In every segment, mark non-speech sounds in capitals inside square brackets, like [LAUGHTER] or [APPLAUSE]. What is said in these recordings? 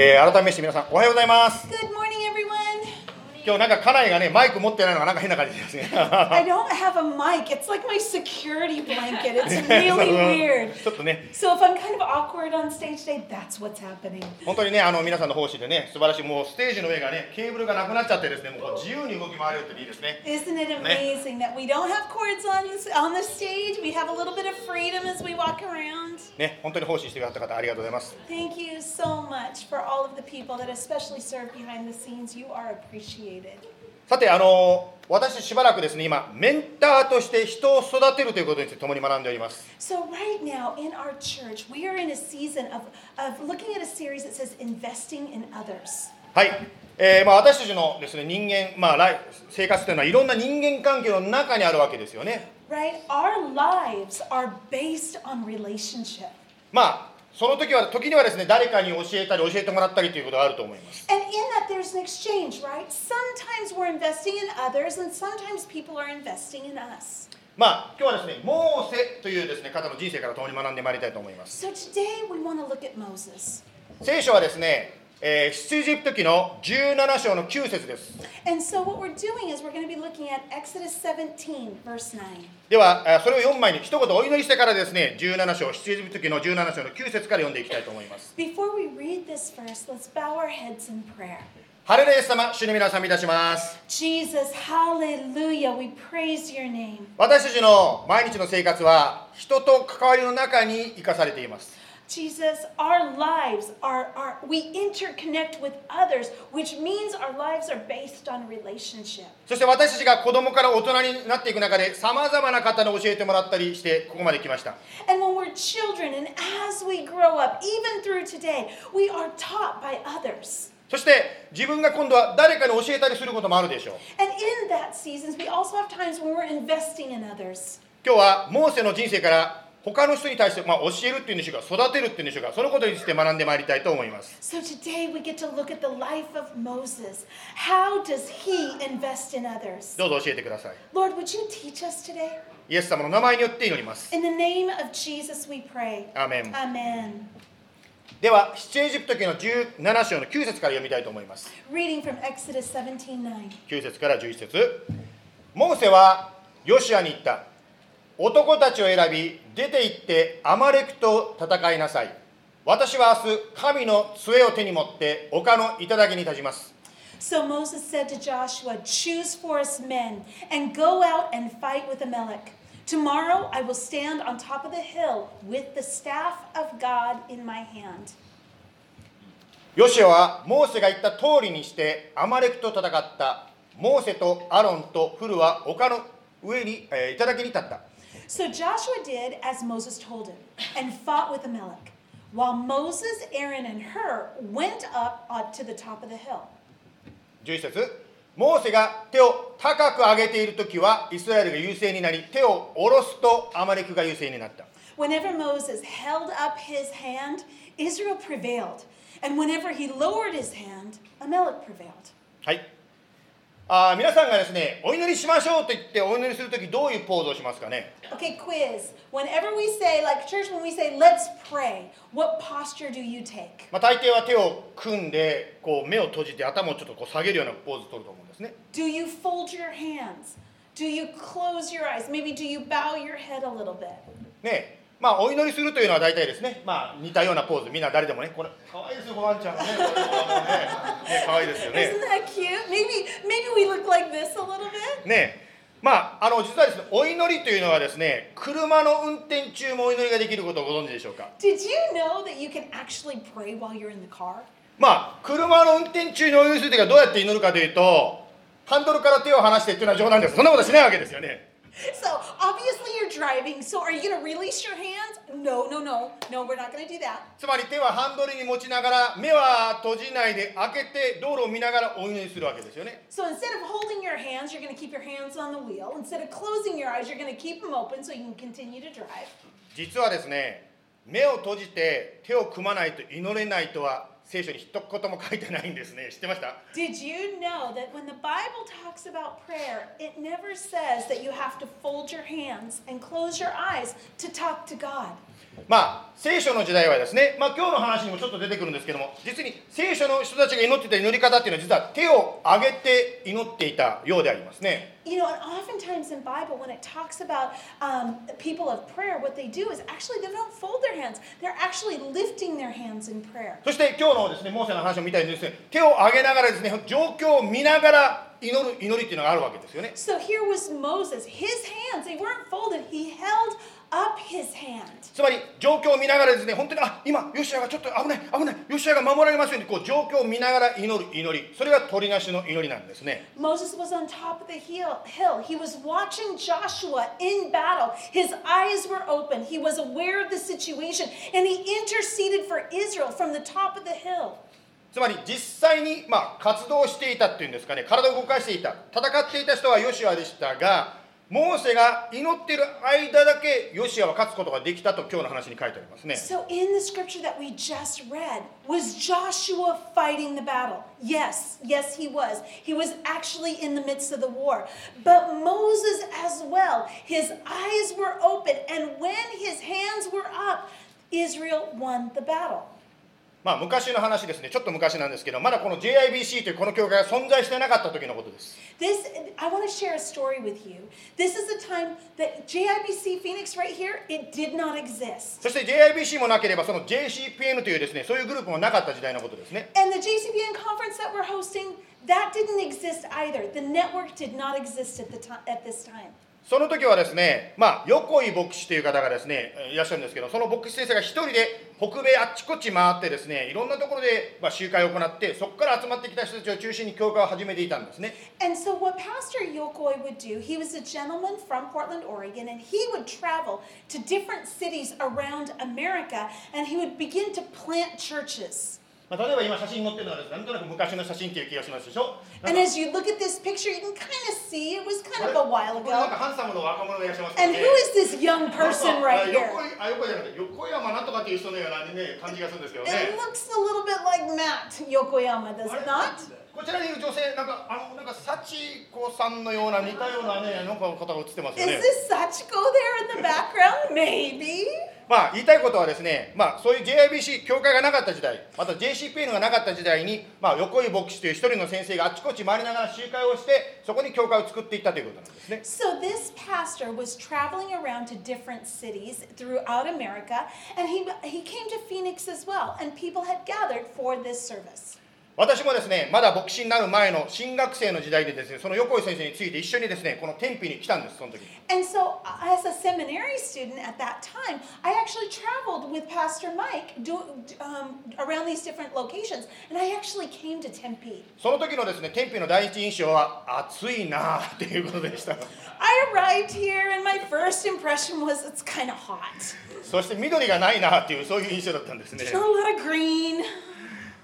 えー、改めまして皆さんおはようございます。今日なんか家内がねマイク持ってないのがなんか変な感じですね I don't have a mic. It's like my security blanket. It's really weird. ちょっとね So if I'm kind of awkward on stage today, that's what's happening. 本当にねあの皆さんの奉仕でね素晴らしいもうステージの上がねケーブルがなくなっちゃってですねもう自由に動き回れるっていいですね Isn't it amazing that we don't have cords on on the stage? We have a little bit of freedom as we walk around. ね本当に奉仕してくださった方ありがとうございます Thank you so much for all of the people that especially serve behind the scenes. You are appreciated. さてあの私しばらくですね今メンターとして人を育てるということについて共に学んでおります So right now in our church, we are in a season of, of looking at a series that says investing in others. はい、えーまあ、私たちのですね人間、まあ、生活というのはいろんな人間関係の中にあるわけですよね Right? Our lives are based on relationship. まあその時は時にはですね誰かに教えたり教えてもらったりということがあると思います And in that, there's an exchange, right? Sometimes we're investing in others, and sometimes people are investing in us. まあ今日はですねモーセというですね方の人生から共に学んでまいりたいと思います So today, we want to look at Moses. 聖書はですね、えー、出エジプト記の17章の9節です。So、では、それを4枚に一言お祈りしてからですね、17章、出エジプト記の17章の9節から読んでいきたいと思います。ハレルヤ様、主に皆さん、いたします。私たちの毎日の生活は、人と関わりの中に生かされています。Jesus, our lives are, are we interconnect with others, which means our lives are based on relationship. そして私たちが子供から大人になっていく中でさまざまな方に教えてもらったりしてここまで来ました And when we're children and as we grow up, even through today, we are taught by others. そして自分が今度は誰かに教えたりすることもあるでしょう And in that seasons, we also have times when we're investing in others. 今日はモーセの人生から他の人に対して、まあ、教えるっていうんでし、育てるっていうんでし、そのことについて学んでまいりたいと思います。どうぞ教えてください。イエス様の名前によって祈ります。In。では、七エジプト記の17章の9節から読みたいと思います。九9節から11節モーセはヨシアに行った。男たちを選び出て行ってアマレクと戦いなさい私は明日神の杖を手に持って丘の頂に立ちます So Moses said to Joshua, Choose for us men and go out and fight with Amalek. Tomorrow I will stand on top of the hill with the staff of God in my hand. ヨシアはモーセが言った通りにしてアマレクと戦ったモーセとアロンとフルは丘の上に、えー、頂に立った So Joshua did as Moses told him and fought with Amalek, while Moses, Aaron, and Hur went up uh, to the top of the hill. 11節モーセが手を高く上げている時はイスラエルが優勢になり手を下ろすとアマレクが優勢になった Whenever Moses held up his hand, Israel prevailed. And whenever he lowered his hand, Amalek prevailed. はい あー皆さんがですねお祈りしましょうと言ってお祈りする時どういうポーズをしますかね Okay, quiz. Whenever we say, like church, when we say, let's pray, what posture do you take? まあ、大抵は手を組んでこう目を閉じて頭をちょっとこう下げるようなポーズを取ると思うんですね Do you fold your hands? Do you close your eyes? Maybe do you bow your head a little bit? ねまあお祈りするというのは大体ですね。まあ似たようなポーズ。みんな誰でもね。これ可愛いですよワンちゃんが [LAUGHS] ね。ね可愛いですよね。Isn't that cute? Maybe maybe we look like this a little bit. ね。まああの実はですねお祈りというのはですね車の運転中もお祈りができることをご存知でしょうか？Did you know that you can actually pray while you're in the car? まあ車の運転中にお祈りするときはどうやって祈るかというとハンドルから手を離してっていうのは冗談です。そんなことしないわけですよね So obviously you're driving. So are you gonna release your hands? No, no, no, no. We're not gonna do that. つまり手はハンドルに持ちながら目は閉じないで開けて道路を見ながらお祈りするわけですよね So instead of holding your hands, you're gonna keep your hands on the wheel. Instead of closing your eyes, you're gonna keep them open so you can continue to drive. 実はですね目を閉じて手を組まないと祈れないとは聖書に一言も書いてないんですね知ってました Did you know that when the Bible talks about prayer, it never says that you have to fold your hands and close your eyes to talk to God? まあ聖書の時代はですね、まあ、今日の話にもちょっと出てくるんですけども実に聖書の人たちが祈っていた祈り方っていうのは実は手を挙げて祈っていたようでありますね You know, and oftentimes in Bible, when it talks about um, people of prayer, what they do is actually they don't fold their hands; they're actually lifting their hands in prayer. そして今日のですねモーセの話を見たようにですね手を挙げながらですね状況を見ながら祈る祈りっていうのがあるわけですよね So here was Moses; his hands they weren't folded; he held up his hand. つまり状況を見ながらですね本当にあ今ヨシアがちょっと危ない危ないヨシアが守られますようにこう状況を見ながら祈る祈りそれが鳥なしの祈りなんですね Moses was on top of the hill. He was watching Joshua in battle. His eyes were open. He was aware of the situation, and he interceded for Israel from the top of the hill. つまり実際に、まあ、活動していたっていうんですかね体を動かしていた戦っていた人はヨシアでしたがモーセが祈っている間だけヨシアは勝つことができたと今日の話に書いてありますね So, in the scripture that we just read, was Joshua fighting the battle? Yes, yes, he was. He was actually in the midst of the war. But Moses as well, his eyes were open, and when his hands were up, Israel won the battle. まあ昔の話ですねちょっと昔なんですけどまだこの JIBC というこの教会が存在してなかった時のことです This, I want to share a story with you. This is the time that JIBC Phoenix right here, it did not exist. そして JIBC もなければその JCPN というですねそういうグループもなかった時代のことですね And the JCPN conference that we're hosting, that didn't exist either. The network did not exist at the time at this time. その時はですね、まあ、横井牧師という方がですね、いらっしゃるんですけど、その牧師先生が一人で北米あっちこっち回ってですね、いろんなところで、まあ、集会を行って、そこから集まってきた人たちを中心に教会を始めていたんですね。And so what Pastor Yokoi would do, he was a gentleman from Portland, Oregon, and he would travel to different cities around America and he would begin to plant churches. まあ、例えば今写真載ってるのはなんとなく昔の写真っていう気がしますでしょ。And か as you look at this picture, you can kind of see it was kind of a while ago. And who is this young person right 横 here? It。looks a little bit like Matt Yokoyama, does it not? こちらにいる女性なんかあのなんか幸子さんのような似たようなねなんか方が映ってますよ Is ね。this Sachiko there in the background? Maybe. まあ言いたいことはですね、まあそういう JIBC 教会がなかった時代、また JCPN がなかった時代に、まあ横井牧師という一人の先生があちこち回りながら集会をして、そこに教会を作っていったということなんですね。So this pastor was traveling around to different cities throughout America, and he he came to Phoenix as well, and people had gathered for this service. 私もですね、まだ牧師になる前の新学生の時代でですね、その横井先生について一緒にですね、この天日に来たんです、その時に。And so, as a seminary student at that time, I actually traveled with Pastor Mike do, um, around these different locations, and I actually came to Tempe. その時のですね、天日の第一印象は暑いなあっていうことでした。I arrived here, and my first impression was it's kind of hot. そして緑がないなあっていうそういう印象だったんですね There's。not a lot of green.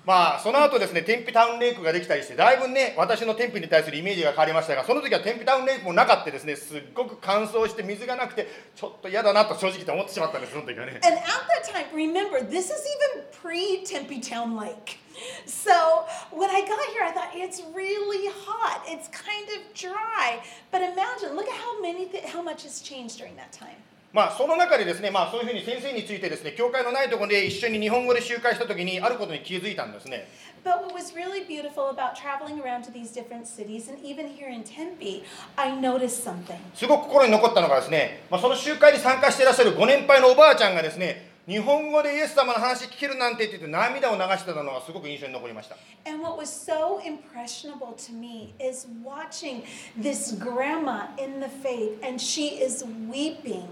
まあその後ですね天日タウンレイクができたりしてだいぶね私の天日に対するイメージが変わりましたがその時は天日タウンレイクもなかったですねすっごく乾燥して水がなくてちょっと嫌だなと正直と思ってしまったんですその時はね And at that time, remember, this is even pre Tempe Town Lake. So when I got here, I thought it's really hot. It's kind of dry. But imagine, look at how many, th- how much has changed during that time. まあその中でですねまあそういうふうに先生についてですね教会のないところで一緒に日本語で集会した時にあることに気づいたんですね But what was really beautiful about traveling around to these different cities, and even here in Tempe, I noticed something. すごく心に残ったのがですね、まあ、その集会に参加していらっしゃるご年配のおばあちゃんがですね日本語でイエス様の話聞けるなんてって言って涙を流してたのがすごく印象に残りました And what was so impressionable to me is watching this grandma in the faith, and she is weeping.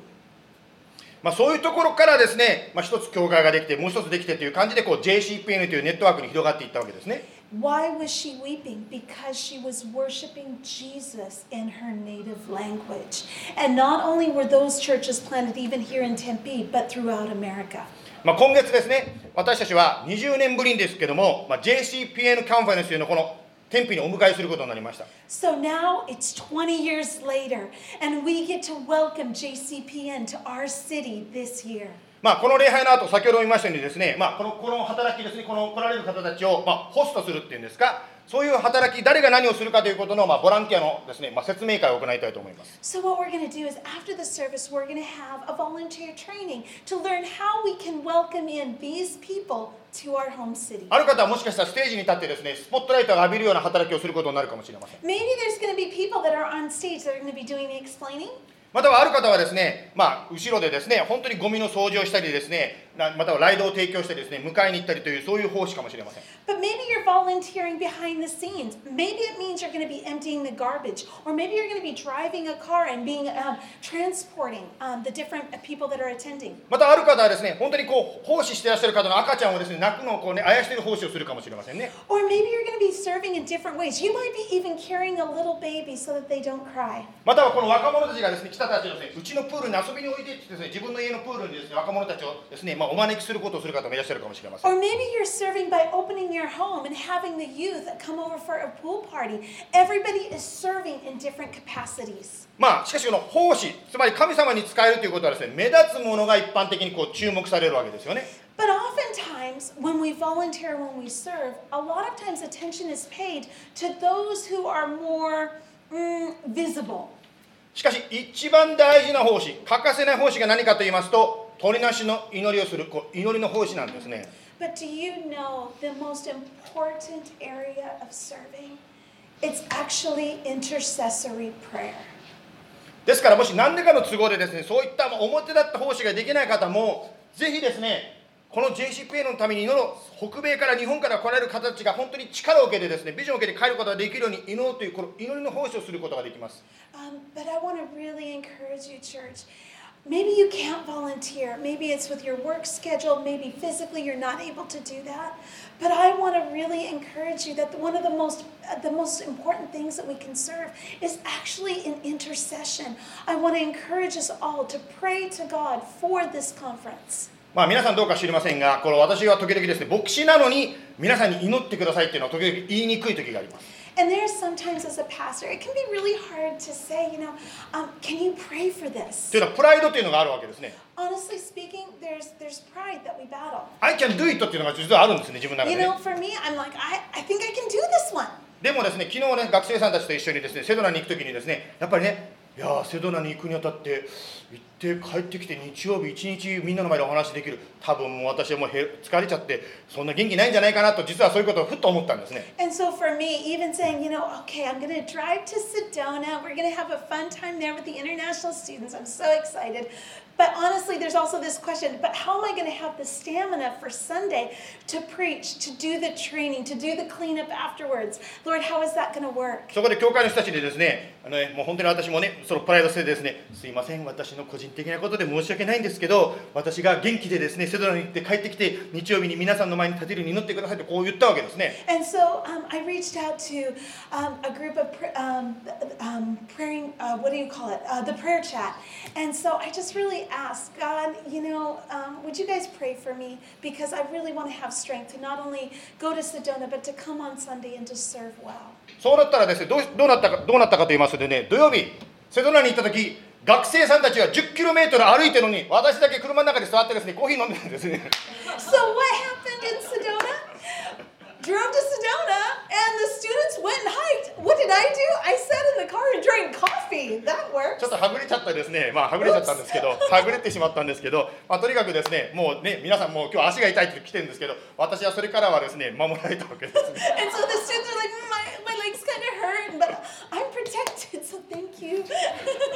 まあ、そういうところからですね、まあ、一つ教会ができてもう一つできてという感じでこう JCPN というネットワークに広がっていったわけですね Why was she weeping? Because she was worshiping Jesus in her native language. And not only were those churches planted even here in Tempe, but throughout America. まあ、今月ですね私たちは20年ぶりにですけども、まあ、JCPN カンファレンスというのをこの天日にお迎えすることになりました So now it's 20 years later, and we get to welcome JCPN to our city this year. まあ、この礼拝の後先ほど言いましたようにですね、まあ、このこの働きですねこの来られる方たちを、まあ、ホストするっていうんですかそういう働き、誰が何をするかということの、まあ、ボランティアのです、ねまあ、説明会を行いたいと思います。ある方はもしかしたらステージに立ってです、ね、スポットライトを浴びるような働きをすることになるかもしれません。またはある方はですね、まあ、後ろでですね本当にゴミの掃除をしたりですねなまたはライドを提供してですね迎えに行ったりというそういう奉仕かもしれません But maybe you're volunteering behind the scenes. Maybe it means you're going to be emptying the garbage, or maybe you're going to be driving a car and being um, transporting um, the different people that are attending. またある方はですね本当にこう奉仕していらっしゃる方の赤ちゃんをですね泣くのをこうねあやしている奉仕をするかもしれませんね Or maybe you're going to be serving in different ways. You might be even carrying a little baby so that they don't cry. またはこの若者たちがですね来たたちをですねうちのプールに遊びにおいでってですね自分の家のプールにですね若者たちをですね、まあ、お招きすることをする方もいらっしゃるかもしれません Or maybe you're serving by opening your home and having the youth come over for a pool party. Everybody is serving in different capacities. まあしかしこの奉仕つまり神様に使えるということはですね目立つものが一般的にこう注目されるわけですよね But oftentimes, when we volunteer, when we serve, a lot of times attention is paid to those who are more mm, visible. しかし一番大事な奉仕欠かせない奉仕が何かと言いますと鳥なしの祈りをするこう祈りの奉仕なんですね But do you know the most important area of serving? It's actually intercessory prayer. ですからもし何らかの都合でですねそういったまあ表立った奉仕ができない方もぜひですねこの JCPA のために祈ろう北米から日本から来られる方たちが本当に力を受けてですねビジョンを受けて帰ることができるように祈ろうというこの祈りの奉仕をすることができます Um, but I want to really encourage you, church. Maybe you can't volunteer. Maybe it's with your work schedule. Maybe physically you're not able to do that. But I want to really encourage you that one of the most uh, the most important things that we can serve is actually in intercession. I want to encourage us all to pray to God for this conference. まあ皆さんどうか知りませんがこの私は時々ですね牧師なのに皆さんに祈ってくださいっていうのは時々言いにくい時があります And there's sometimes as a pastor, it can be really hard to say, you know, um, can you pray for this? というのはプライドというのがあるわけですね Honestly speaking, there's there's pride that we battle. I can do it っていうのが実はあるんですね自分の中 You でね know, for me, I'm like, I, I think I can do this one. でもですね、昨日ね、学生さんたちと一緒にですね、セドナに行くときにですね、やっぱりね、いやセドナに行くにあたって、行って帰ってきて日曜日一日みんなの前でお話できる。多分もう私はもうへ疲れちゃって、そんな元気ないんじゃないかなと、実はそういうことをふっと思ったんですね。And so for me, even saying, you know, okay, I'm going to drive to Sedona. We're going to have a fun time there with the international students. I'm so excited. But honestly, there's also this question but how am I going to have the stamina for Sunday to preach, to do the training, to do the cleanup afterwards? Lord, how is that going to work? そこで教会の人たちでですね、あのねもう本当に私もね、そのプライド捨ててですね、すいません、私の個人的なことで申し訳ないんですけど、私が元気でですね、セドナに行って帰ってきて、日曜日に皆さんの前に立てるように祈ってくださいってこう言ったわけですね。 And so um, I reached out to um, a group of pr- um, um, praying, uh, what do you call it? Uh, the prayer chat. And so I just really asked God, you know, um, would you guys pray for me? Because I really want to have strength to not only go to Sedona, but to come on Sunday and to serve well. そうなったらですねどうどうなったかどうなったかと言いますとね土曜日セドナに行った時学生さんたちは 10km 歩いてるのに私だけ車の中で座ってですねコーヒー飲んでるんですね [LAUGHS] So what happened in Sedona? Drove to Sedona, and the students went and hiked. What did I do? I sat in the car and drank coffee. That ち works. ょっとはぐれちゃったですねまあはぐれちゃったんですけどはぐれてしまったんですけど、まあ、とにかくですねもうね皆さんもう今日足が痛いって来てるんですけど私はそれからはですね守られたわけですね And so the students are like, "Mm, my, my legs kind of hurt, but I'm protected, so thank you.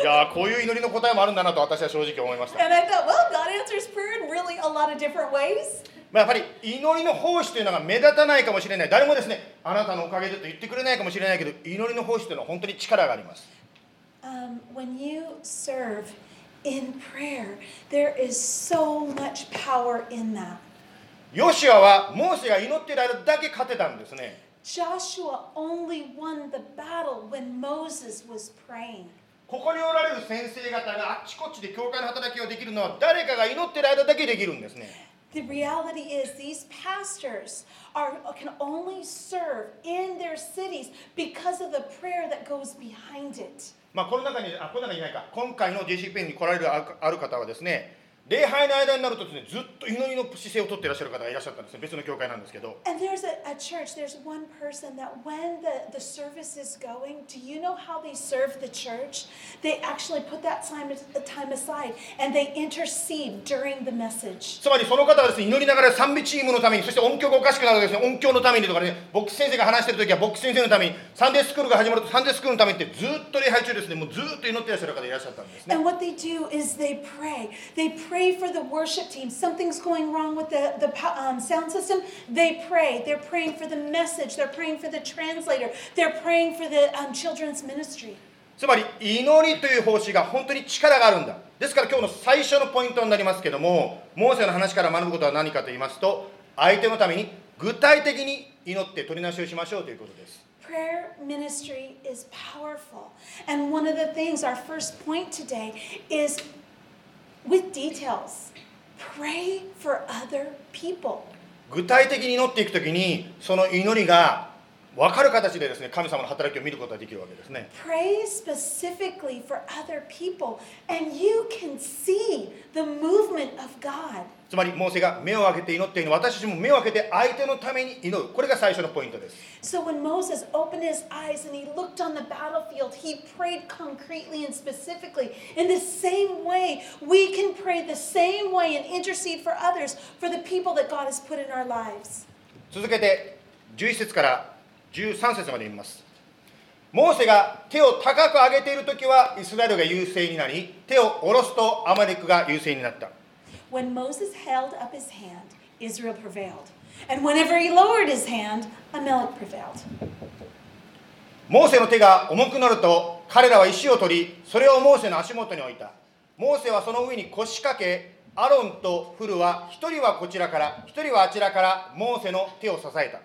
いやーこういう祈りの答えもあるんだなと私は正直思いました and I thought, well, God answers prayer in really a lot of different ways. まあ、やっぱり祈りの奉仕というのが目立たないかもしれない誰もですねあなたのおかげでと言ってくれないかもしれないけど祈りの奉仕というのは本当に力があります Um, when you serve in prayer, there is so much power in that. ヨシュアはモーセが祈っている間だけ勝てたんですね Joshua only won the battle when Moses was praying. ここにおられる先生方があっちこっちで教会の働きをできるのは誰かが祈っている間だけできるんですね The reality is, these pastors are, can only serve in their cities because of the prayer that goes behind it. まあこの中にあこの中にいないか今回の JC ペンに来られるあるある方はですね 礼拝の間になるとですねずっと祈りの姿勢をとっていらっしゃる方がいらっしゃったんですね別の教会なんですけど And there's a, a church, there's one person that when the, the service is going, do you know how they serve the church? They actually put that time, time aside and they intercede during the message. つまりその方はですね祈りながら賛美チームのためにそして音響がおかしくなるとですね音響のためにとかねボックス先生が話してる時はボックス先生のためにサンデースクールが始まるとサンデースクールのためにってずっと礼拝中ですねもうずっと祈っていらっしゃる方いらっしゃったんですね And what they do is they pray. They pray for the worship team. Something's going wrong with the, the um, sound system. They pray. They're praying for the message. They're praying for the translator. They're praying for the um, children's ministry. つまり祈りという奉仕が本当に力があるんだですから今日の最初のポイントになりますけどもモーセの話から学ぶことは何かと言いますと相手のために具体的に祈って取り直しをしましょうということです Prayer ministry is powerful. And one of the things, our first point today, is with details. Pray for other people. 具体的に祈っていくときにその祈りが分かる形でですね神様の働きを見ることができるわけですね Pray specifically for other people, and you can see the movement of God. つまりモーセが目を開けて祈っているのは私たちも目を開けて相手のために祈るこれが最初のポイントです So when Moses opened his eyes and he looked on the battlefield, he prayed concretely and specifically. In the same way, we can pray the same way and intercede for others, for the people that God has put in our lives. 続けて11節から13節まで読みますモーセが手を高く上げている時はイスラエルが優勢になり手を下ろすとアマレクが優勢になった When Moses held up his hand, Israel prevailed. And whenever he lowered his hand, Amalek prevailed. モーセの手が重くなると彼らは石を取りそれをモーセの足元に置いたモーセはその上に腰掛けアロンとフルは一人はこちらから一人はあちらからモーセの手を支えた.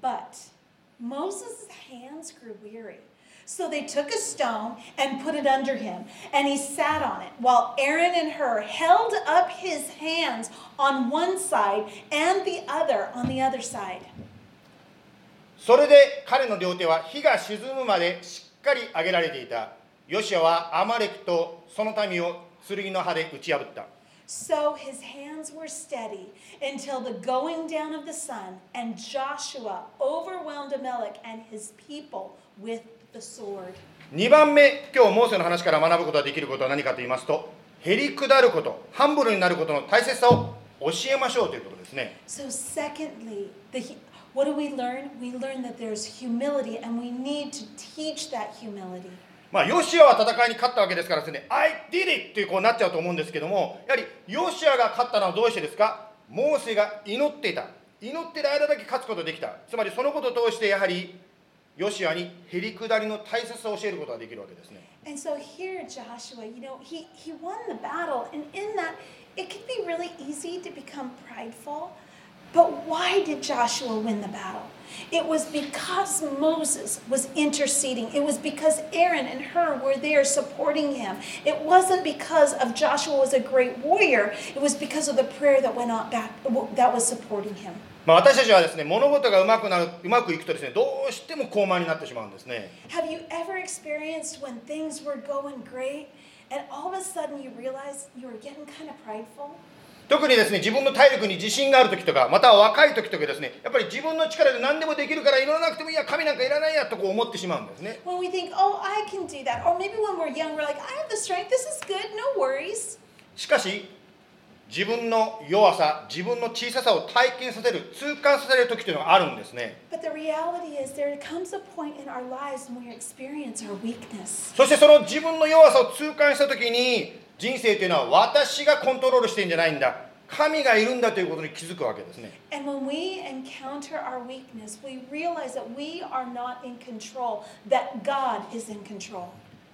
But Moses' hands grew weary. So they took a stone and put it under him, and he sat on it, while Aaron and Hur held up his hands on one side and the other on the other side. それで彼の両手は火が沈むまでしっかり上げられていたヨシアはアマレクとその民を剣の刃で打ち破った So his hands were steady until the going down of the sun, and Joshua overwhelmed Amalek and his people with the sword. 2番目今日モーセの話から学ぶことができることは何かと言いますとへりくだることハンブルになることの大切さを教えましょうということですね So, secondly, the, what do we learn? We learn that there's humility, and we need to teach that humility. まあヨシアは戦いに勝ったわけですからですね I did it っていうこうなっちゃうと思うんですけどもやはりヨシアが勝ったのはどうしてですか？モーセが祈っていた。祈っている間だけ勝つことができた。つまりそのことを通してやはりヨシアにへりくだりの大切さを教えることができるわけですね。And so, here, Joshua, you know, he, he won the battle, and in that, it can be really easy to become prideful. But why did Joshua win the battle? It was because Moses was interceding. It was because Aaron and Hur were there supporting him. It wasn't because of Joshua was a great warrior. It was because of the prayer that went on back that was supporting him. まあ、私たちはですね物事がうまくなるうまくいくとですねどうしても高慢になってしまうんですね Have you ever experienced when things were going great and all of a sudden you realized you were getting kind of prideful? 特にですね自分の体力に自信がある時とかまたは若い時とかですねやっぱり自分の力で何でもできるから祈らなくてもいいや神なんかいらないやとこう思ってしまうんですね When we think, oh, I can do that. Or maybe when we're young, we're like, I have the strength. This is good. No worries. しかし自分の弱さ、自分の小ささを体験させる、痛感させる時というのがあるんですね。そしてその自分の弱さを痛感した時に、人生というのは私がコントロールしてるんじゃないんだ。神がいるんだということに気づくわけですね。Control,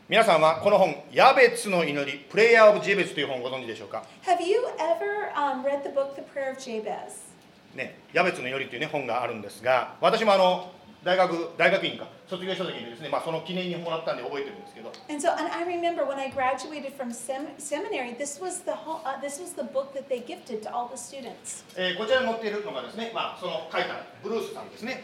皆さんはこの本「ヤベツの祈り」「プレイヤー・オブ・ジェベツ」という本をご存知でしょうか Have you ever um, read the book, The Prayer of Jabez? ね、ヤベツの祈りという、ね、本があるんですが私もあの大学大学院か卒業した時にですね、まあ、その記念にもらったんで覚えてるんですけど And so, and I remember when I graduated from sem- seminary, this was the whole, uh, this was the book that they gifted to all the students. えーこちらに載っているのがですね、まあ、その書いたブルースさんですね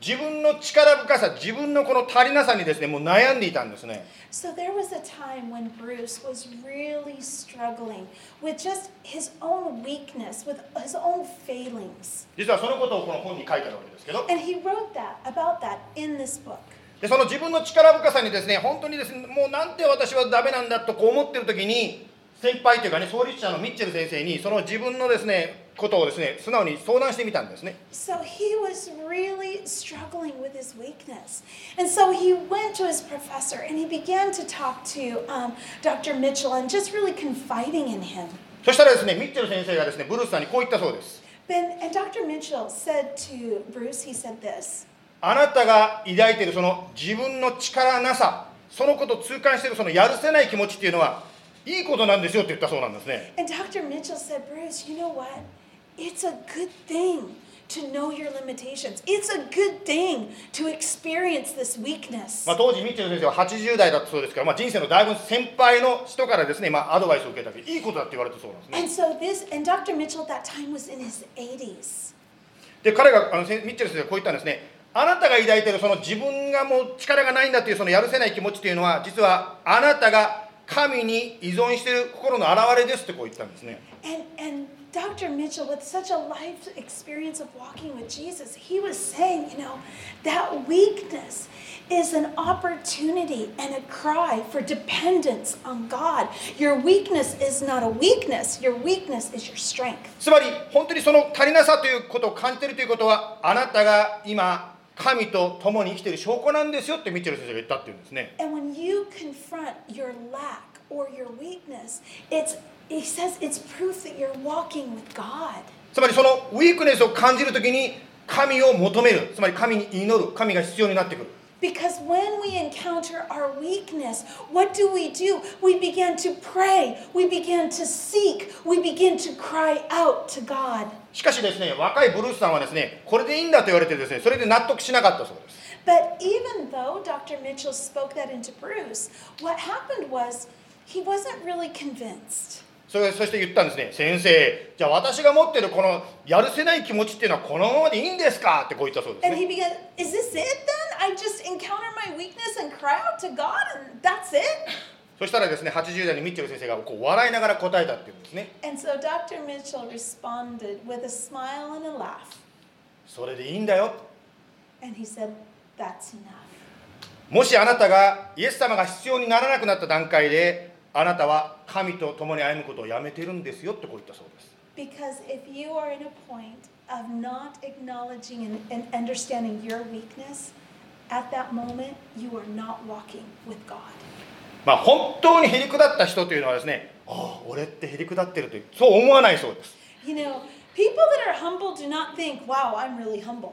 自分の力深さ自分のこの足りなさにですねもう悩んでいたんですね So there was a time when Bruce was really struggling with just his own weakness, with his own failings. 実はそのことをこの本に書いてあるわけですけど And he wrote that, about that, in this book. でその自分の力深さにですね本当にですねもうなんて私はダメなんだとこう思ってる時に先輩というかね創立者のミッチェル先生にその自分のですねことをですね素直に相談してみたんですね So he was really struggling with his weakness. And so he went to his professor and he began to talk to um, Dr. Mitchell and just really confiding in him. そしたらですねミッチェル先生がですねブルースさんにこう言ったそうです Ben, and Dr. Mitchell said to Bruce, he said this あなたが抱いているその自分の力なさそのことを痛感しているそのやるせない気持ちっていうのはいいことなんですよって言ったそうなんですね And Dr. Mitchell said, Bruce, you know what? It's a good thing to know your limitations. It's a good thing to experience this weakness. まあ、当時ミッチェル先生は80代だったそうですから、まあ、人生のだいぶ先輩の人からですね、まあ、アドバイスを受けたわけいいことだって言われたそうなんですね And so this, and Dr. Mitchell at that time was in his 80s. で彼があのせミッチェル先生がこう言ったんですねあなたが抱いているその自分がもう力がないんだというそのやるせない気持ちというのは実はあなたが神に依存している心の表れですってこう言ったんですね And, and Dr. Mitchell, with such a life experience of walking with Jesus, he was saying, you know, that weakness is an opportunity and a cry for dependence on God. Your weakness is not a weakness, your weakness is your strength. つまり本当にその足りなさということを感じているということはあなたが今神と共に生きている証拠なんですよってミッチェル先生が言ったっていうんですね And when you confront your lack or your weakness, it's he says it's proof that you're walking with God. つまりそのウィークネスを感じるときに神を求めるつまり神に祈る神が必要になってくる Because when we encounter our weakness, what do we do? We begin to pray, we begin to seek, we begin to cry out to God. しかしですね若いブルースさんはですねこれでいいんだと言われてですねそれで納得しなかったそうです But even though Dr. Mitchell spoke that into Bruce, what happened was he wasn't really convinced. そ,れそして言ったんですね。先生じゃあ私が持ってるこのやるせない気持ちっていうのはこのままでいいんですかってこう言ったそうです、そしたらですね、80代のミッチェル先生がこう笑いながら答えたっていうんですね。それでいいんだよ。もしあなたがイエス様が必要にならなくなった段階で、あなたは神と共に歩むことをやめてるんですよってこう言ったそうです Because if you are in a point of not acknowledging and, and understanding your weakness, at that moment, you are not walking with God. まあ本当にへりくだった人というのはですねああ俺ってへりくだってるというそう思わないそうです You know, people that are humble do not think, wow, I'm really humble.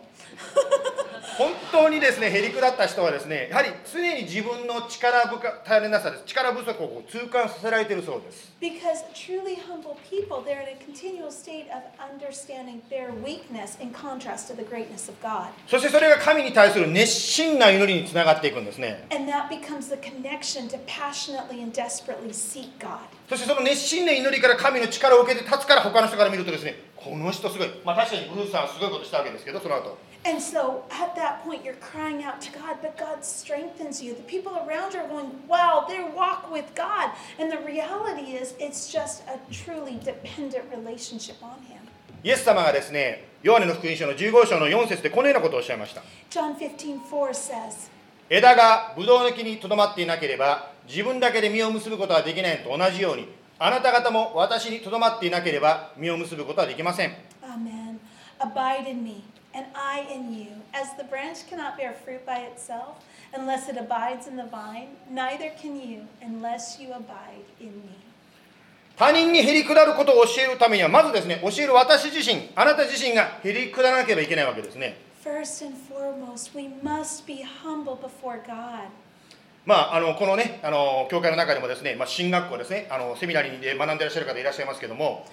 本当にですねへりくだった人はですねやはり常に自分の力不可頼りなさです力不足を痛感させられているそうです Because truly humble people, they're in a continual state of understanding their weakness in contrast to the greatness of God. そしてそれが神に対する熱心な祈りにつながっていくんですね And that becomes the connection to passionately and desperately seek God. そしてその熱心な祈りから神の力を受けて立つから他の人から見るとですねこの人すごいまあ確かにブルースさんはすごいことしたわけですけどその後 And so at that point, you're crying out to God, but God strengthens you. The people around you are going, wow, they walk with God. And the reality is, it's just a truly dependent relationship on Him. イエス様がですねヨハネの福音書の15章の4節でこのようなことをおっしゃいました John 15 4 says, 枝がブドウの木にとどまっていなければ自分だけで実を結ぶことはできないのと同じようにあなた方も私にとどまっていなければ実を結ぶことはできません Amen. Abide in me, and I in you. As the branch cannot bear fruit by itself unless it abides in the vine, neither can you unless you abide in me. 他人にへりくだることを教えるためにはまずですね教える私自身あなた自身がへりくだらなければいけないわけですね First and foremost, we must be humble before God. まあ、あのこのねあの教会の中でもですね、まあ、進学校ですねあのセミナリーで学んでいらっしゃる方いらっしゃいますけども.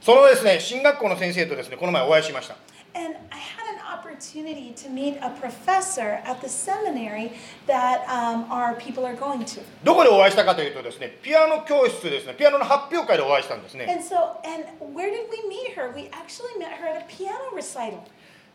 そのですね進学校の先生とですねこの前お会いしました And I had an opportunity to meet a professor at the seminary that um, our people are going to. どこでお会いしたかというとですねピアノ教室ですねピアノの発表会でお会いしたんですね And so, and where did we meet her? We actually met her at a piano recital.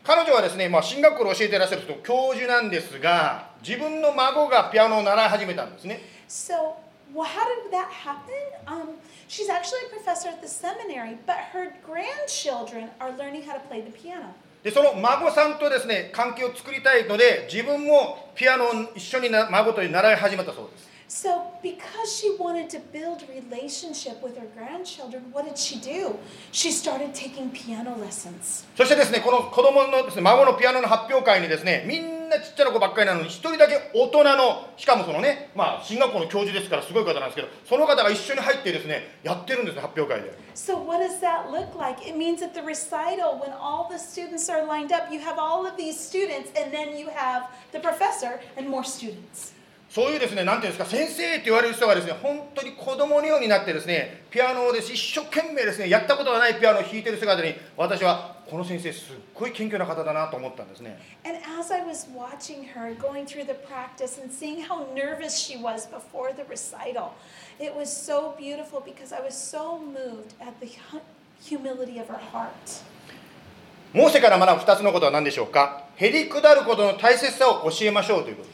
彼女はですね、まあ、進学校で教えていらっしゃる人教授なんですが自分の孫がピアノを習い始めたんですね So, well, how did that happen? Um, she's actually a professor at the seminary, but her grandchildren are learning how to play the piano. でその孫さんとですね関係を作りたいので自分もピアノを一緒にな孫と習い始めたそうです So, because she wanted to build relationship with her grandchildren, what did she do? She started taking piano lessons. そしてですねこの子供のですね孫のピアノの発表会にですねみんなちっちゃな子ばっかりなのに一人だけ大人のしかもそのねまあ進学校の教授ですからすごい方なんですけどその方が一緒に入ってですねやってるんですね発表会で So, what does that look like? It means at the recital, when all the students are lined up, you have all of these students, and then you have the professor and more students. そういうですね、なんていうんですか、先生って言われる人がですね、本当に子供のようになってですね、ピアノをです、一生懸命ですね、やったことがないピアノを弾いてる姿に、私は、この先生、すっごい謙虚な方だなと思ったんですね。And モーセから学ぶ2つのことは何でしょうか？へりくだることの大切さを教えましょうということ。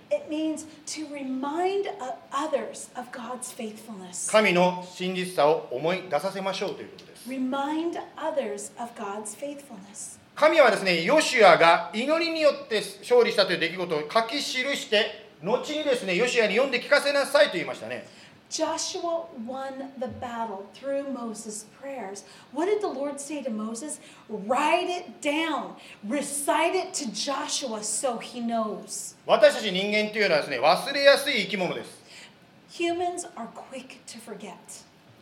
It means to remind uh, others of God's faithfulness. 神の真実さを思い出させましょうということです Remind others of God's faithfulness. 神はですねヨシュアが祈りによって勝利したという出来事を書き記して後にですねヨシュアに読んで聞かせなさいと言いましたね Joshua won the battle through Moses' prayers. What did the Lord say to Moses? Write it down, recite it to Joshua so he knows. 私たち人間というのはですね忘れやすい生き物です Humans are quick to forget.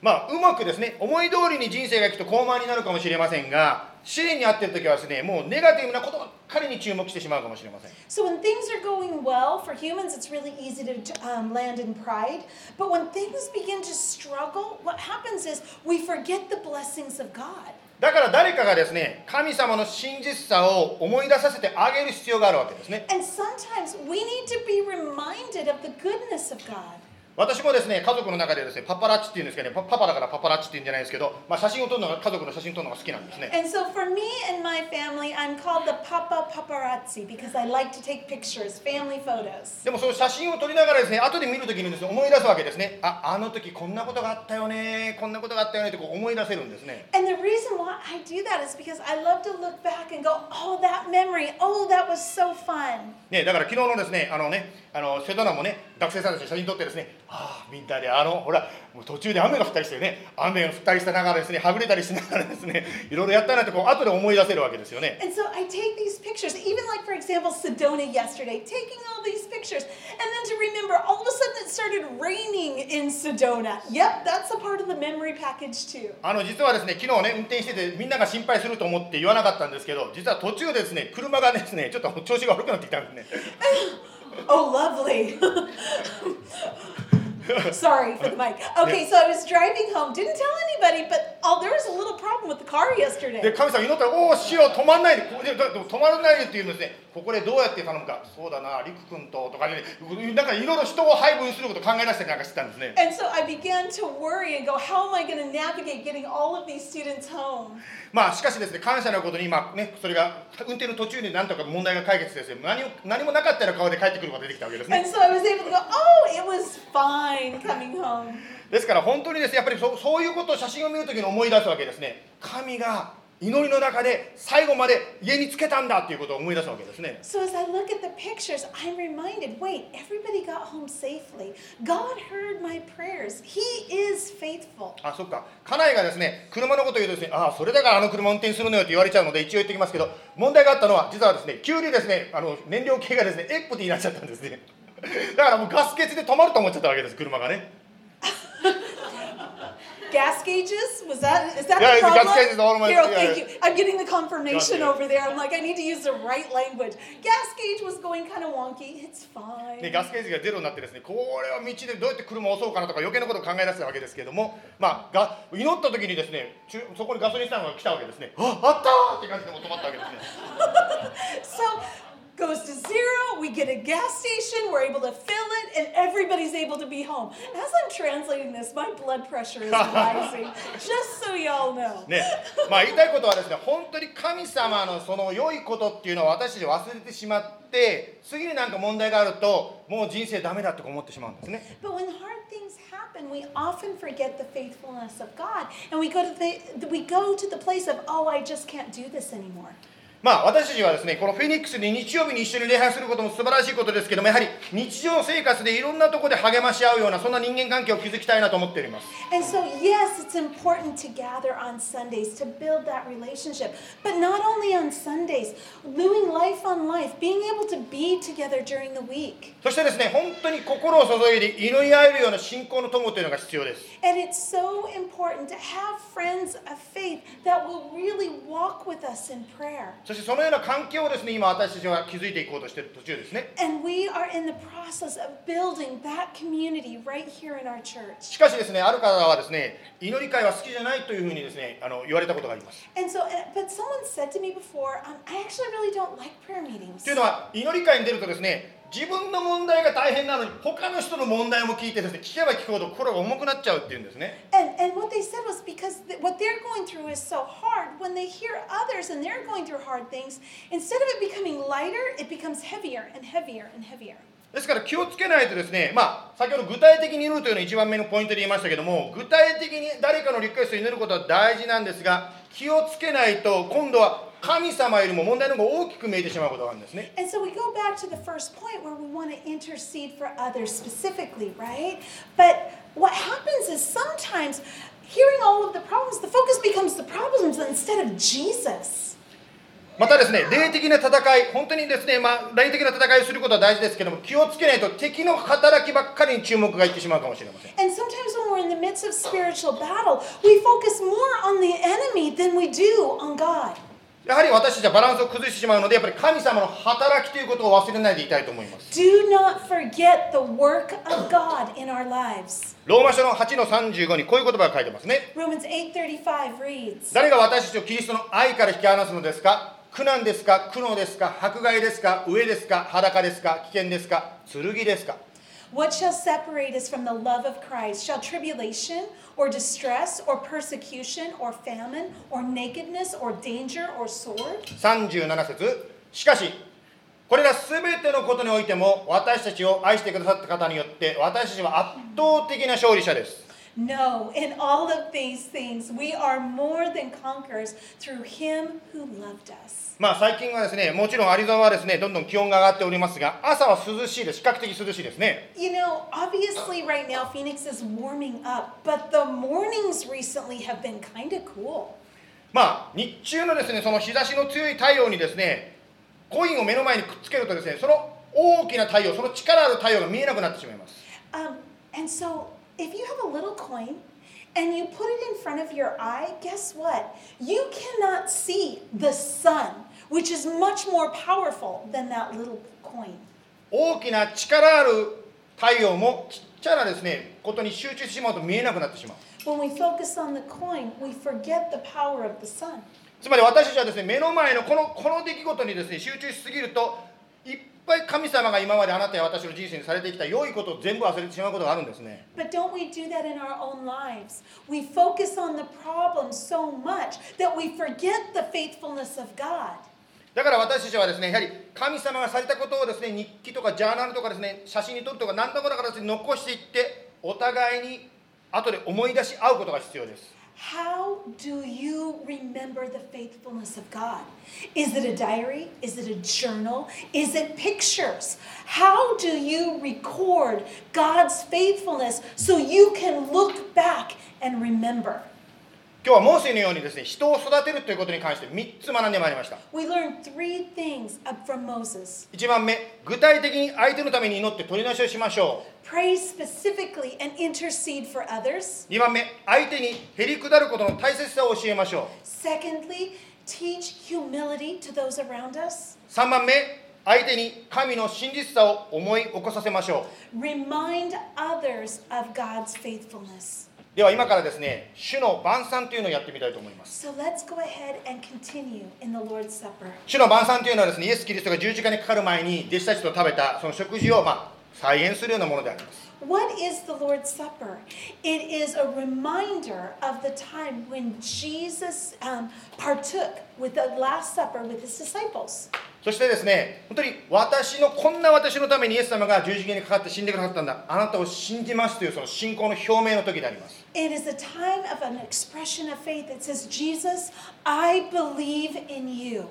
まあうまくですね思い通りに人生がいくと高慢になるかもしれませんが試練に遭っている時はですねもうネガティブなことばっかりに注目してしまうかもしれません So when things are going well for humans, it's really easy to um, land in pride. But when things begin to struggle, what happens is we forget the blessings of God. だから誰かがですね神様の真実さを思い出させてあげる必要があるわけですね And sometimes we need to be reminded of the goodness of God. 私もですね家族の中でですねパパラッチっていうんですけどねパパパだからパパラッチって言うんじゃないですけど、まあ、写真を撮るのが家族の写真撮るのが好きなんですね And so for me and my family, I'm called the Papa Paparazzi because I like to take pictures, family photos. でもその写真を撮りながらですね後で見るときにですね思い出すわけですねああの時こんなことがあったよねこんなことがあったよねってこう思い出せるんですね And the reason why I do that is because I love to look back and go, oh, that memory, oh, that was so fun. ね、だから昨日のですね、あのね、あのセドナもね、学生さんたち写真撮ってですね、ああ、みんなで、あの、ほら、もう途中で雨が降ったりしてね、雨が降ったりしたながらですね、はぐれたりしながらですね、いろいろやったなって、こう、後で思い出せるわけですよね。And so I take these pictures, even like, for example, Sedona yesterday, taking all these pictures, and then to remember, all of a sudden it started raining in Sedona. Yep, that's a part of the memory package too. あの、実はですね、昨日ね、運転してて、みんなが心配すると思って言わなかったんですけど、実は途中でですね、車がですね、ちょっと調子が悪くなってきたんですね。Oh, lovely. Sorry for the mic. Okay, so I was driving home, didn't tell anybody, but oh, there was a little problem with the car で、 yesterday. 神様祈ったら、おお、しよう、止まんないで、ここでだでも止まらないでって言うんですね、 ここでどうやって頼むか、そうだな、りく君ととかね、なんかいろいろ人を配分すること考え出したりなんかしてたんですね。And so I began to worry and go, how am I going to navigate getting all of these students home? まあしかしですね感謝のことに今ねそれが運転の途中でなんとか問題が解決してですね何も何もなかったような顔で帰ってくることが出てきたわけですね And so I was able to go, oh, it was fine coming home. ですから本当にですねやっぱりそそういうことを写真を見るときに思い出すわけですね神が祈りの中で最後まで家につけたんだっていうことを思い出すわけですね So as I look at the pictures, I'm reminded wait, everybody got home safely. God heard my prayers. He is faithful. あそっか家内がですね車のことを言うとですねああそれだからあの車運転するのよって言われちゃうので一応言ってきますけど問題があったのは実はですね急にですねあの燃料系がですねエップティになっちゃったんですねだからもうガス欠で止まると思っちゃったわけです車がね [LAUGHS] Gas gauges? Was that is that Yeah, the problem? gas gauges all my- Here, yeah, thank yeah. you. I'm getting the confirmation over there. I'm like, I need to use the right language. Gas gauge was going kind of wonky. It's fine. でガスケージがゼロになってですねこれは道でどうやって車を押そうかなとか余計なことを考え出したわけですけどもまあが祈った時にですね中そこにガソリンスタンドが来たわけですねああったーって感じでもう止まったわけですね So goes to zero. We get a gas station. We're able to fill it, and everybody's able to be home. As I'm translating this, my blood pressure is rising. [LAUGHS] Just so y'all know. [LAUGHS] ねまあ言いたいことはですね本当に神様のその良いことっていうのは私たち忘れてしまって次になんか問題があるともう人生ダメだって思ってしまうんですね But when hard things happen, we often forget the faithfulness of God, and we go to the we go to the place of, oh, I just can't do this anymore. まあ私たちはですねこのフェニックスで日曜日に一緒に礼拝することも素晴らしいことですけどもやはり日常生活でいろんなところで励まし合うようなそんな人間関係を築きたいなと思っております And so, yes, it's important to gather on Sundays to build that relationship. But not only on Sundays, doing life on life, being able to be together during the week. そしてですね本当に心を注いで祈り合えるような信仰の友というのが必要です And it's so important to have friends of faith that will really walk with us in prayer. そしてそのような環境をですね今私たちは築いていこうとしている途中ですね And we are in the process of building that community right here in our church. しかしですねある方はですね祈り会は好きじゃないというふうにですねあの言われたことがあります And so, uh, but someone said to me before, um, I actually really don't like prayer meetings. というのは祈り会に出るとですね自分の問題が大変なのに他の人の問題も聞いてですね聞けば聞くほど心が重くなっちゃうっていうんですね And, and what they said was because what they're going through is so hard, when they hear others and they're going through hard things, instead of it becoming lighter, it becomes heavier and heavier and heavier. ですから気をつけないとですねまあ先ほど具体的に祈るというのが一番目のポイントで言いましたけども具体的に誰かのリクエストを祈ることは大事なんですが気をつけないと今度は神様よりも問題の方が大きく見えてしまうことがあるんですね And so we go back to the first point where we want to intercede for others specifically, right? But what happens is sometimes hearing all of the problems, the focus becomes the problems instead of Jesus. またですね霊的な戦い本当にですねまあ霊的な戦いをすることは大事ですけども気をつけないと敵の働きばっかりに注目がいってしまうかもしれません And sometimes when we're in the midst of spiritual battle, we focus more on the enemy than we do on God. やはり私たちはバランスを崩してしまうのでやっぱり神様の働きということを忘れないでいたいと思います。Do not forget the work of God in our lives. ローマ書の8の35にこういう言葉が書いてますね。Romans 8:35 reads, 誰が私たちをキリストの愛から引き離すのですか？苦難ですか？苦悩ですか？迫害ですか？飢えですか？裸ですか？危険ですか？剣ですか？What shall separate us from the love of Christ? Shall tribulation or distress or persecution or famine or nakedness or danger or sword? 37節しかしこれら全てのことにおいても私たちを愛してくださった方によって私たちは圧倒的な勝利者です No, in all of these things, we are more than conquerors through him who loved us. まあ最近はですねもちろんアリゾナはですねどんどん気温が上がっておりますが朝は涼しいです比較的涼しいですね You know, obviously, right now, Phoenix is warming up, but the mornings recently have been kind of cool. まあ日中のですねその日差しの強い太陽にですねコインを目の前にくっつけるとですねその大きな太陽その力ある太陽が見えなくなってしまいます Um, and so, if you have a little coin and you put it in front of your eye, guess what? You cannot see the sun, which is much more powerful than that little coin. 大きな力ある太陽もちっちゃなですねことに集中してしまうと見えなくなってしまう When we focus on the coin, we forget the power of the sun. つまり私たちはですね目の前のこのこの出来事にですね集中しすぎるといっぱい神様が今まであなたや私の人生にされてきた良いことを全部忘れてしまうことがあるんですね But don't we do that in our own lives? We focus on the problem so much that we forget the faithfulness of God. だから私たちはですねやはり神様がされたことをですね日記とかジャーナルとかですね写真に撮るとか何らかの形で残していってお互いに後で思い出し合うことが必要です How do you remember the faithfulness of God? Is it a diary? Is it a journal? Is it pictures? How do you record God's faithfulness so you can look back and remember? 今日はモーセのようにですね人を育てるということに関して3つ学んでまいりました We learned three things up from Moses 1番目具体的に相手のために祈って取りなしをしましょ pray specifically and intercede for others. う2番目相手にへり下ることの大切さを教えましょ Secondly, teach humility to those around us. う3番目相手に神の真実さを思い起こさせましょ Remind others of God's faithfulness. うでは今からですね主の晩餐というのをやってみたいと思います So. 主の晩餐というのはですねイエス・キリストが十字架にかかる前に弟子たちと食べたその食事をまあ再現するようなものであります What is the Lord's Supper? It is a reminder of the time when Jesus um, partook with the Last Supper with his disciples. そしてですね本当に私のこんな私のためにイエス様が十字架にかかって死んでくださったんだあなたを信じますというその信仰の表明の時であります It is a time of an expression of faith that says, Jesus, I believe in you.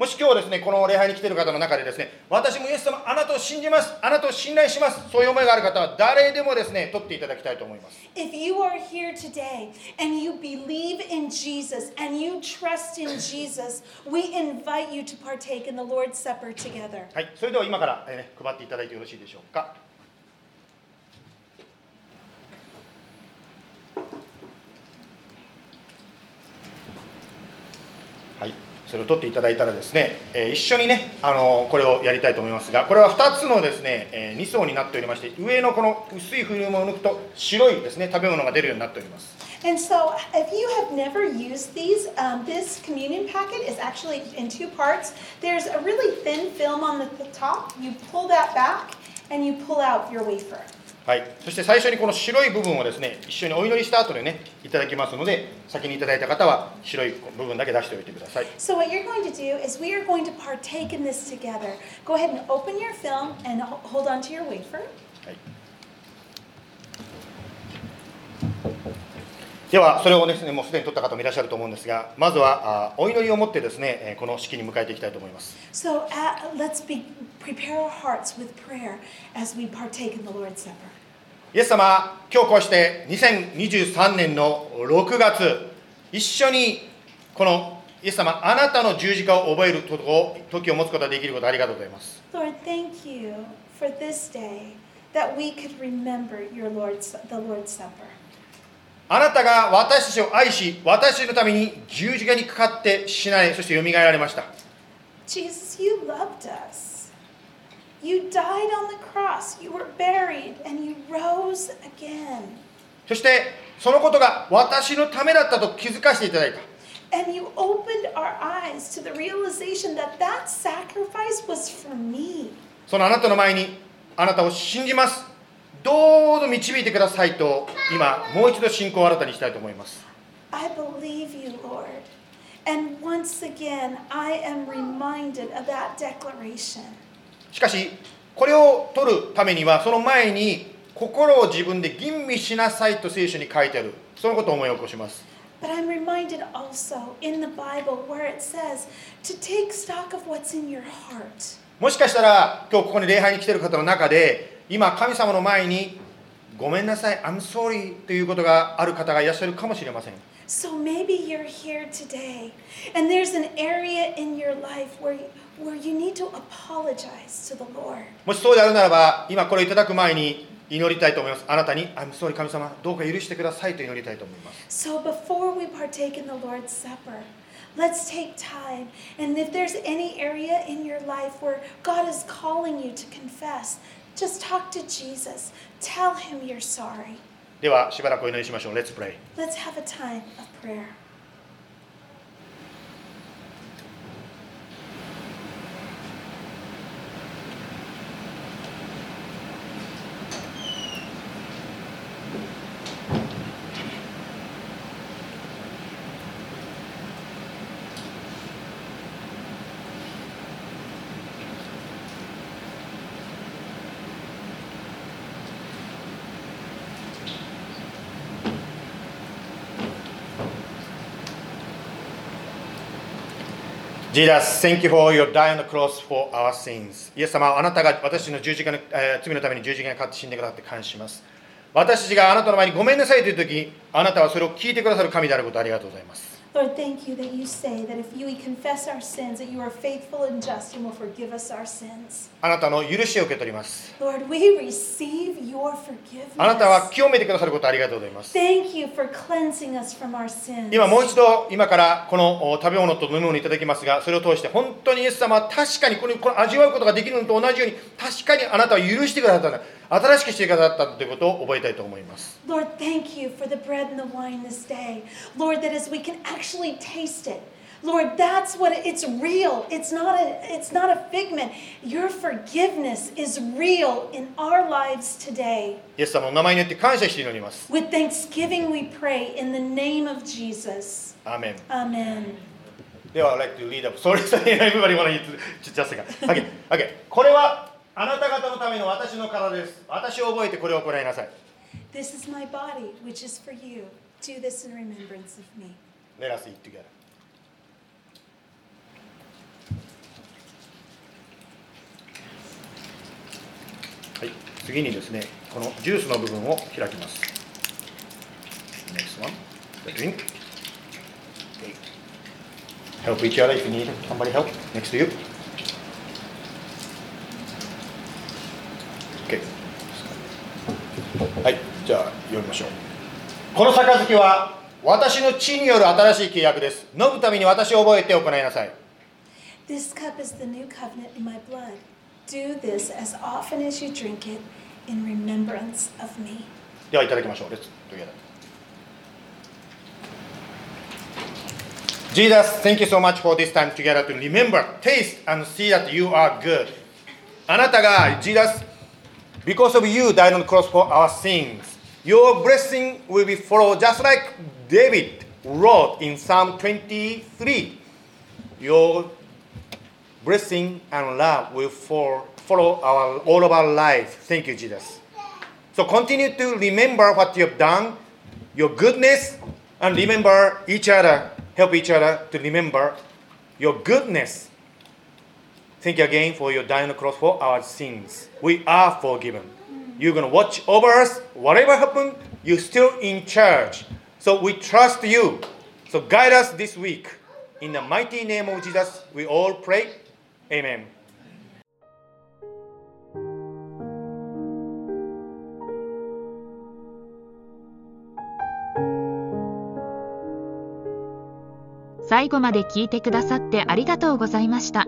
もし今日ですねこの礼拝に来ている方の中でですね私もイエス様あなたを信じますあなたを信頼しますそういう思いがある方は誰でもですね取っていただきたいと思います If you are here today and you believe in Jesus and you trust in Jesus, we invite you to partake in the Lord's Supper together. はいそれでは今から、えーね配っていただいてよろしいでしょうかはいそれを取っていただいたらですね、えー一緒にね、あのこれをやりたいと思いますがこれは2つのですね、え2層になっておりまして上のこの薄いフィルムを抜くと白いですね食べ物が出るようになっております And so, if you have never used these, um, this communion packet is actually in two parts. There's a really thin film on the top. You pull that back and you pull out your wafer. はい、そして最初にこの白い部分をですね一緒にお祈りした後でねいただきますので先にいただいた方は白い部分だけ出しておいてください So, what you're going to do is we are going to partake in this together. Go ahead and open your film and ho- hold on to your wafer. はいではそれをですねもうすでに取った方もいらっしゃると思うんですがまずはあお祈りを持ってですねえーこの式に迎えていきたいと思います So, uh, let's be, prepare our hearts with prayer as we partake in the Lord's Supper. イエス様今日こうして2023年の6月一緒にこのイエス様あなたの十字架を覚える時を持つことができることをありがとうございます Lord, thank you for this day that we could remember your Lord's, the Lord's Supper. あなたが私たちを愛し、私たちのために十字架にかかって死なれ、そして蘇られました。Jesus, you loved us. You died on the cross, you were buried, and you rose again. そして、そのことが私のためだったと気づかせていただいた。And you opened our eyes to the realization that that sacrifice was for me. そのあなたの前に、あなたを信じます。どうぞ導いてくださいと、今、もう一度信仰を新たにしたいと思います。I believe you, Lord. And once again, I am reminded of that declaration. しかし、これを取るためには、その前に、心を自分で吟味しなさいと聖書に書いてある。そのことを思い起こします。But I'm reminded also in the Bible where it says to take stock of what's in your heart. もしかしたら今日ここに礼拝に来ている方の中で今神様の前にごめんなさい I'm sorry ということがある方がいらっしゃるかもしれません So maybe you're here today and there's an area in your life where where you need to apologize to the Lord. もしそうであるならば今これをいただく前に祈りたいと思いますあなたに I'm sorry 神様どうか許してくださいと祈りたいと思います So before we partake in the Lord's Supper, let's take time. And if there's any area in your life where God is calling you to confess, just talk to Jesus. Tell him you're sorry. ではしばらくお祈りしましょう Let's pray Let's have a time of prayer. 「 Jesus, thank you for your die on the cross for our sins. イエス様、あなたが私の十字架の、えー罪のために十字架にかかって死んでくださって感謝します。私たちがあなたの前にごめんなさいという時、あなたはそれを聞いてくださる神であることありがとうございます。Lord, thank you that you say that if we confess our sins, that you are faithful and just and will forgive us our sins. あなたの許しを受け取ります。Lord, we receive your あなたは forgiveness. 清めてくださることをありがとうございます。Thank you for cleansing us from our sins. 今もう一度今からこのお食べ物と飲み物をいただきますがそれを通して本当にイエス様は確かにこれこの味わうことができるのと同じように確かにあなたは許してくださったんだ新しくしてくださったということを覚えたいと思います Lord, thank you for the bread and the wine this day. Lord, that as we can actually taste it. Lord, that's what it- it's real. It's not a it's not a figment. Your forgiveness is real in our lives today. イエス様のお名前によって感謝して祈ります With thanksgiving we pray in the name of Jesus. アーメン Amen. では I'd like to read up sorry sorry everybody wanna eat just a second okay, okay. これはあなた方のための私の体です私を覚えてこれを行いなさい This is my body, which is for you. Do this in remembrance of me. Let us eat together はい、次にですね、このジュースの部分を開きます。Next one, the drink. Okay. Help each other if you need somebody help next to you. Okay. はい、じゃあ読みましょう。この杯は私の血による新しい契約です。飲むために私を覚えて行いなさい。This cup is the new covenant in my blood. Do this as often as you drink it in remembrance of me. ではいただきましょう。Let's together. Jesus, thank you so much for this time together to remember, taste, and see that you are good. あなたが、Jesus, because of you died on the cross for our sins. Your blessing will be followed just like David wrote in Psalm 23. Your blessing and love will for, follow our, all of our life. Thank you, Jesus. So continue to remember what you have done, your goodness, and remember each other. Help each other to remember your goodness. Thank you again for your dying on the cross for our sins. We are forgiven. You're going to watch over us. Whatever happened, you're still in charge. So we trust you. So guide us this week. In the mighty name of Jesus, we all pray. Amen. 最後まで聞いてくださってありがとうございました。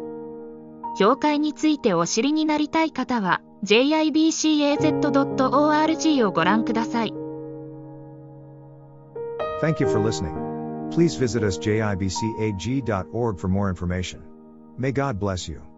教会についてお知りになりたい方は jibcaz.org をご覧ください。Thank you for listening. Please visit us jibcag.org for more information. May God bless you.